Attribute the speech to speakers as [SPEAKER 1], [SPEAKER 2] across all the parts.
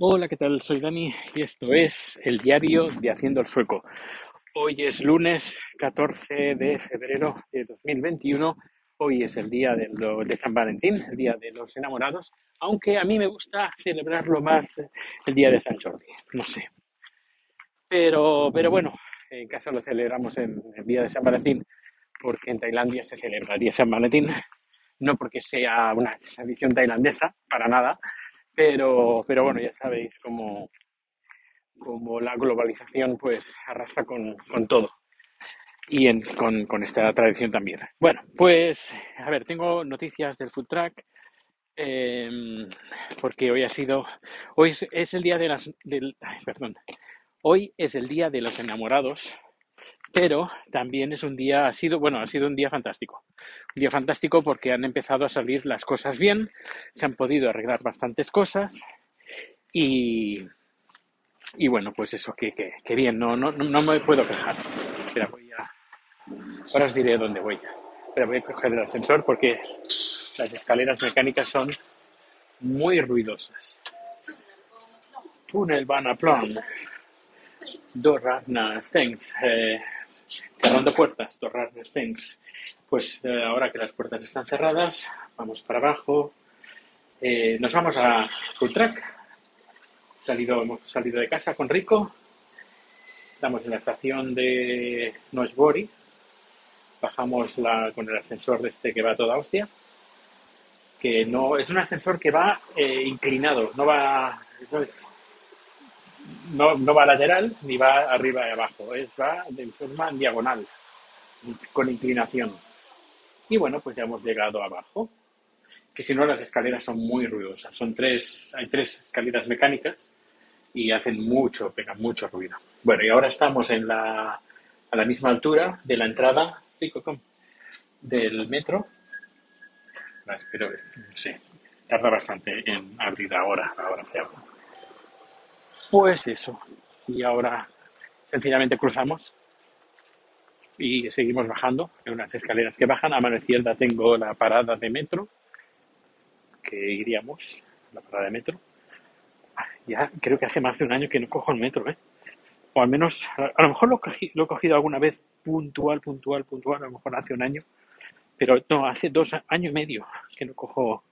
[SPEAKER 1] Hola, ¿qué tal? Soy Dani y esto es el diario de Haciendo el Sueco. Hoy es lunes 14 de febrero de 2021. Hoy es el día de, lo- de San Valentín, el día de los enamorados, aunque a mí me gusta celebrarlo más el día de San Jordi, no sé. Pero, pero bueno, en casa lo celebramos en el día de San Valentín porque en Tailandia se celebra el día de San Valentín, no porque sea una tradición tailandesa, para nada, pero, pero bueno, ya sabéis cómo, cómo la globalización pues arrasa con, con todo y con, con esta tradición también. Bueno, pues a ver, tengo noticias del food truck em, porque hoy ha sido, hoy es, el día de las, perdón, hoy es el día de los enamorados, pero también es un día, ha sido, bueno, ha sido un día fantástico. Un día fantástico porque han empezado a salir las cosas bien, se han podido arreglar bastantes cosas y, y bueno, pues eso, que, que, que bien, no, no, no me puedo quejar. Espera, voy a, ahora os diré dónde voy. Pero voy a coger el ascensor porque las escaleras mecánicas son muy ruidosas. Túnel van a plan. Dos. Eh, cerrando puertas, dos Ragnas Things. Pues eh, ahora que las puertas están cerradas, vamos para abajo. Eh, nos vamos a Food Truck. Salido, hemos salido de casa con Rico. Estamos en la estación de Noisbori. Bajamos la, con el ascensor de este que va toda hostia. Que no es un ascensor que va eh, inclinado, no va, no, no, no va lateral ni va arriba y abajo, es va de forma diagonal, con inclinación. Y bueno, pues ya hemos llegado abajo. Que si no, las escaleras son muy ruidosas. Son tres, hay tres escaleras mecánicas y hacen mucho, pegan mucho ruido. Bueno, y ahora estamos en la, a la misma altura de la entrada del metro. Ah, Espero, sé, tarda bastante en abrir ahora, ahora se abre. Pues eso. Y ahora sencillamente cruzamos y seguimos bajando en unas escaleras que bajan. A mano izquierda tengo la parada de metro, que iríamos, la parada de metro. Ya creo que hace más de un año que no cojo el metro, ¿eh? O al menos, a lo mejor lo, cogí- lo he cogido alguna vez puntual, puntual, puntual, a lo mejor hace un año, pero no, hace dos años y medio que no cojo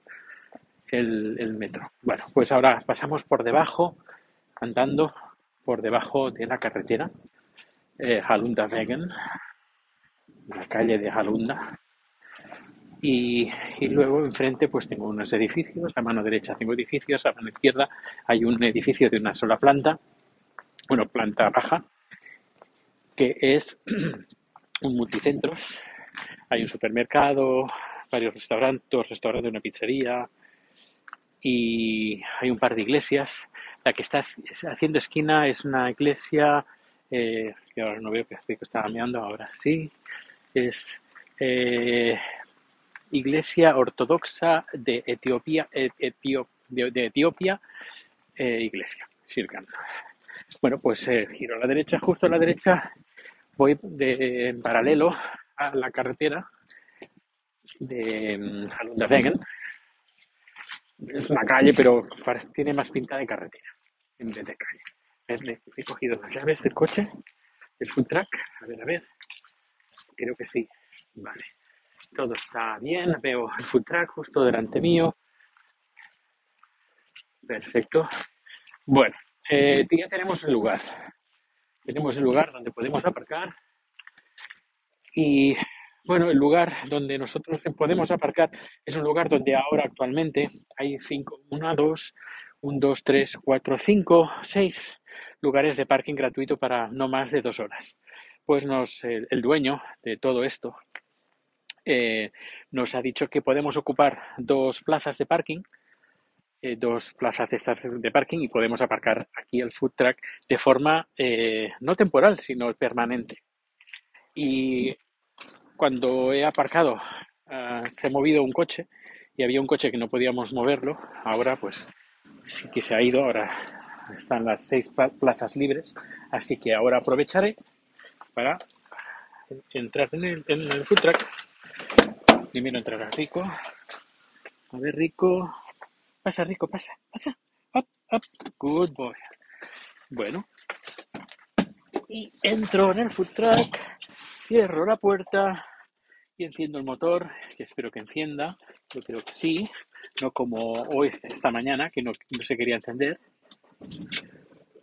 [SPEAKER 1] el, el metro. Bueno, pues ahora pasamos por debajo, andando por debajo de la carretera, eh, Halundavegen, la calle de Halunda, y, y luego enfrente pues tengo unos edificios, a mano derecha tengo edificios, a mano izquierda hay un edificio de una sola planta, bueno, planta baja, que es un multicentros. Hay un supermercado, varios restaurantes, dos restaurantes, una pizzería y hay un par de iglesias. La que está haciendo esquina es una iglesia eh, que ahora no veo que estaba mirando ahora. Sí, es eh, Iglesia Ortodoxa de Etiopía, eh, Iglesia, Shirkan. Bueno, pues giro a la derecha, justo a la derecha voy en paralelo a la carretera de mm, Halundavegen. Es una calle, pero tiene más pinta de carretera en vez de calle. Le- He cogido las llaves del coche, del food truck. A ver, a ver. Creo que sí. Vale. Todo está bien. Veo el food truck justo delante mío. Perfecto. Bueno, eh, ya tenemos el lugar. Tenemos el lugar donde podemos aparcar y bueno, el lugar donde nosotros podemos aparcar es un lugar donde ahora actualmente hay cinco, una, dos, un, dos, tres, cuatro, cinco, seis lugares de parking gratuito para no más de dos horas. Pues nos, el, dueño de todo esto eh, nos ha dicho que podemos ocupar dos plazas de parking, eh, dos plazas de estas de parking y podemos aparcar aquí el food truck de forma eh, no temporal, sino permanente. Y cuando he aparcado, ah, se ha movido un coche y había un coche que no podíamos moverlo. Ahora, pues sí que se ha ido. Ahora están las seis pla- plazas libres. Así que ahora aprovecharé para entrar en el, en el food truck. Primero entrar a Rico. A ver, Rico. Pasa, Rico, pasa, pasa. Hop, Up, good boy. Bueno, y entro en el food truck, cierro la puerta y enciendo el motor, que espero que encienda, yo creo que sí, no como hoy, esta mañana, que no, se quería encender.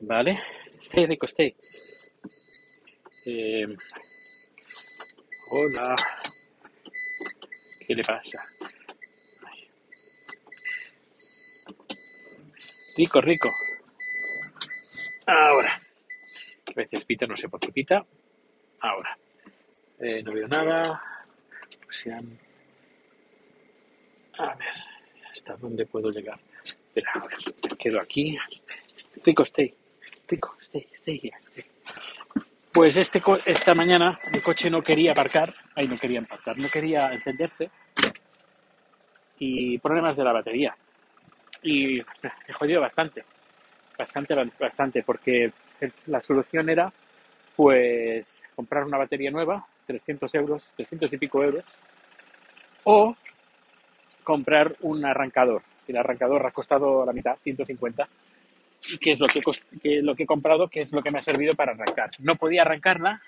[SPEAKER 1] Vale, stay rico, stay. Eh, hola, ¿qué le pasa? Rico, rico. Ahora. A veces pita, no sé por qué pita. Ahora. Eh, no veo nada. Pues a ver, ¿hasta dónde puedo llegar? Ver, me quedo aquí. Rico, stay. Rico, stay, stay here. Pues este, esta mañana el coche no quería aparcar, ahí no quería aparcar, no quería encenderse y problemas de la batería. Y me jodido bastante, bastante, bastante, porque la solución era pues comprar una batería nueva, 300 euros, 300 y pico euros, o comprar un arrancador. El arrancador ha costado la mitad, 150, y que es lo que, lo que he comprado, que es lo que me ha servido para arrancar. No podía arrancarla,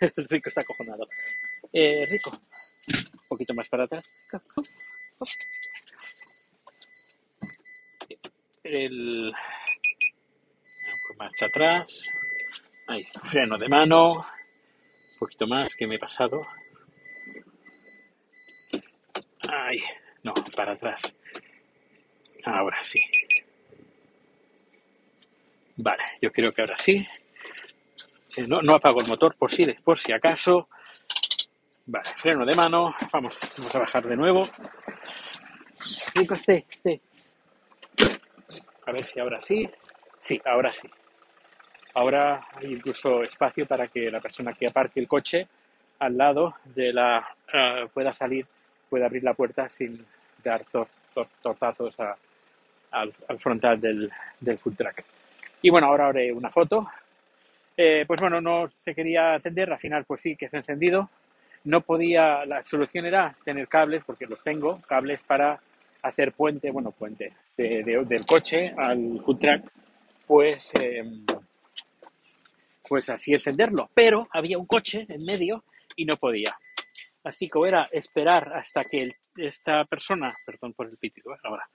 [SPEAKER 1] Rico está acojonado. Eh, Rico, un poquito más para atrás. El marcha atrás, freno de mano, un poquito más que me he pasado. Ahí, no, para atrás. Ahora sí. Vale, yo creo que ahora sí. Eh, no, no apago el motor por si, por si acaso. Vale, freno de mano. Vamos, vamos a bajar de nuevo. Esté, esté. A ver si ahora sí. Sí, ahora sí. Ahora hay incluso espacio para que la persona que aparque el coche al lado de la uh, pueda salir, pueda abrir la puerta sin dar tor, tortazos a, al, al, frontal del, del food truck. Y bueno, ahora haré una foto. Eh, pues bueno, no se quería encender, al final pues sí que se ha encendido. No podía, la solución era tener cables, porque los tengo, cables para hacer puente, bueno, puente de, de, del coche al food truck, pues, eh, pues así encenderlo. Pero había un coche en medio y no podía. Así que era esperar hasta que esta persona, perdón por el pitido, ¿eh? ahora,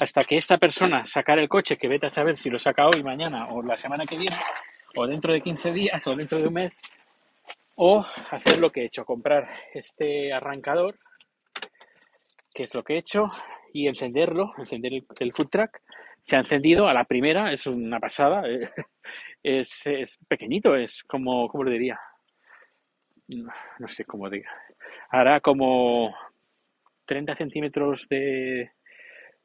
[SPEAKER 1] hasta que esta persona sacara el coche, que vete a saber si lo saca hoy, mañana o la semana que viene, o dentro de 15 días o dentro de un mes, o hacer lo que he hecho, comprar este arrancador, que es lo que he hecho, y encenderlo, encender el, food truck. Se ha encendido a la primera, es una pasada, eh, es, pequeñito, es como, ¿cómo lo diría? No sé cómo diga. Hará como 30 centímetros de,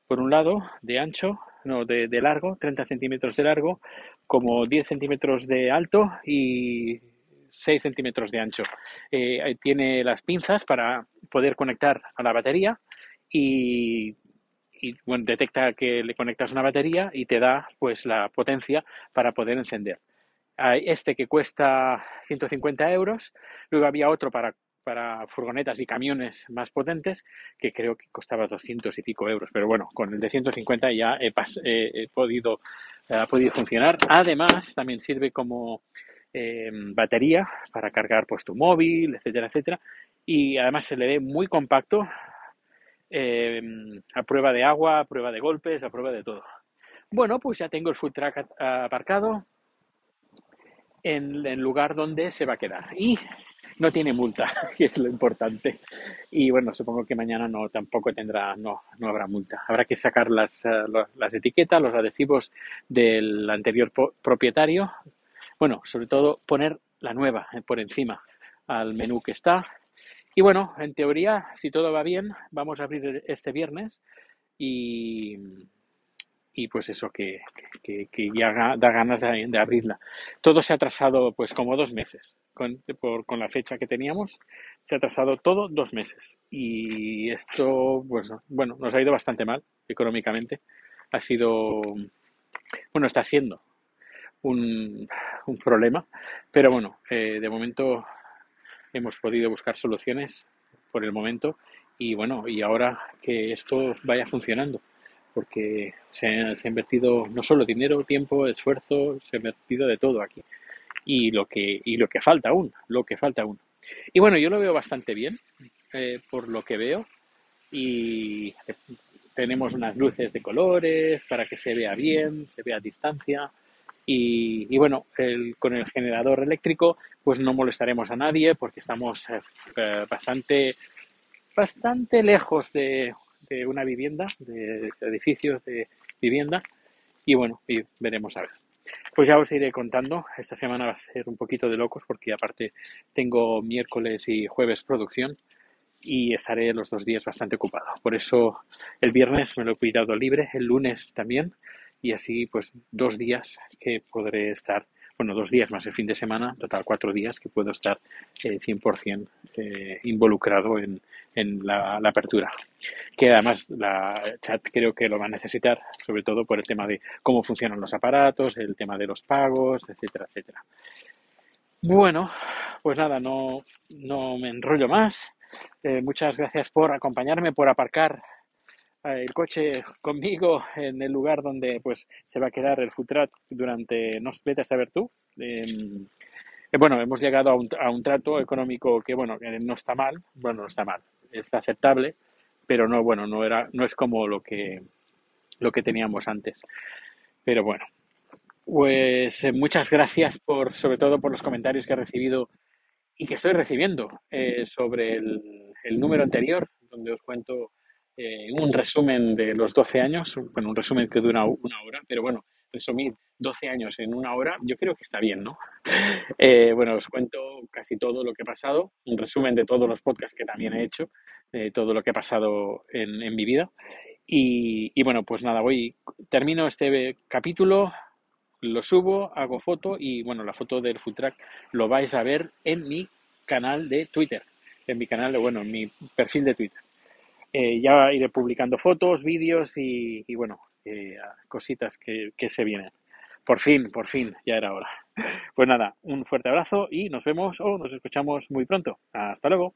[SPEAKER 1] por un lado, de ancho, no, de, de largo, 30 centímetros de largo, como 10 centímetros de alto y 6 centímetros de ancho. Eh, tiene las pinzas para poder conectar a la batería y, y, bueno, detecta que le conectas una batería y te da pues la potencia para poder encender. Este que cuesta 150 euros, luego había otro para para furgonetas y camiones más potentes, que creo que costaba 200 y pico euros. Pero bueno, con el de 150 ya he, podido, ha podido funcionar. Además, también sirve como eh, batería para cargar pues tu móvil, etcétera, etcétera. Y además se le ve muy compacto, eh, a prueba de agua, a prueba de golpes, a prueba de todo. Bueno, pues ya tengo el food truck aparcado en el lugar donde se va a quedar. Y no tiene multa, que es lo importante. Y bueno, supongo que mañana no tampoco tendrá, no, no habrá multa. Habrá que sacar las, eh, las etiquetas, los adhesivos del anterior propietario. Bueno, sobre todo poner la nueva eh, por encima al menú que está. Y bueno, en teoría, si todo va bien, vamos a abrir este viernes y y pues eso que, que, que ya da ganas de, abrirla. Todo se ha atrasado pues como dos meses. Con, por, con la fecha que teníamos, se ha atrasado todo dos meses. Y esto pues bueno, nos ha ido bastante mal económicamente. Ha sido, bueno, está siendo un, un problema, pero bueno, eh, de momento hemos podido buscar soluciones por el momento. Y bueno, y ahora que esto vaya funcionando porque se ha, invertido no solo dinero, tiempo, esfuerzo, se ha invertido de todo aquí. Y lo que, y lo que falta aún, lo que falta aún. Y bueno, yo lo veo bastante bien, eh, por lo que veo, y tenemos unas luces de colores para que se vea bien, se vea a distancia. Y, bueno, con el generador eléctrico, pues no molestaremos a nadie porque estamos eh, eh, bastante, bastante lejos de, de una vivienda, de edificios de vivienda. Y bueno, y veremos a ver. Pues ya os iré contando. Esta semana va a ser un poquito de locos porque aparte tengo miércoles y jueves producción y estaré los dos días bastante ocupado. Por eso el viernes me lo he cuidado libre, el lunes también y así pues dos días que podré estar, bueno, dos días más el fin de semana, total cuatro días que puedo estar eh, 100% eh, involucrado en, en la, apertura. Que además la chat creo que lo va a necesitar, sobre todo por el tema de cómo funcionan los aparatos, el tema de los pagos, etcétera, etcétera. Bueno, pues nada, no, no me enrollo más. Eh, muchas gracias por acompañarme, por aparcar el coche conmigo en el lugar donde pues se va a quedar el food truck durante, no vete a saber tú. Eh, eh, bueno, hemos llegado a un, a un trato económico que bueno, que no está mal, bueno, no está mal, está aceptable, pero no, bueno, no era, no es como lo que, lo que teníamos antes. Pero bueno, pues eh, muchas gracias por, sobre todo por los comentarios que he recibido y que estoy recibiendo eh, sobre el, el número anterior, donde os cuento eh, un resumen de los 12 años, bueno, un resumen que dura una hora, pero bueno, resumir 12 años en una hora, yo creo que está bien, ¿no? Eh, bueno, os cuento casi todo lo que ha pasado, un resumen de todos los podcasts que también he hecho, de todo lo que ha pasado en, mi vida. Y, bueno, pues nada, voy, termino este capítulo, lo subo, hago foto y bueno, la foto del food truck lo vais a ver en mi canal de Twitter, en mi canal, de, bueno, en mi perfil de Twitter. Eh, ya iré publicando fotos, vídeos y, bueno, eh, cositas que, que se vienen. Por fin, por fin, ya era hora. Pues nada, un fuerte abrazo y nos vemos o nos escuchamos muy pronto. Hasta luego.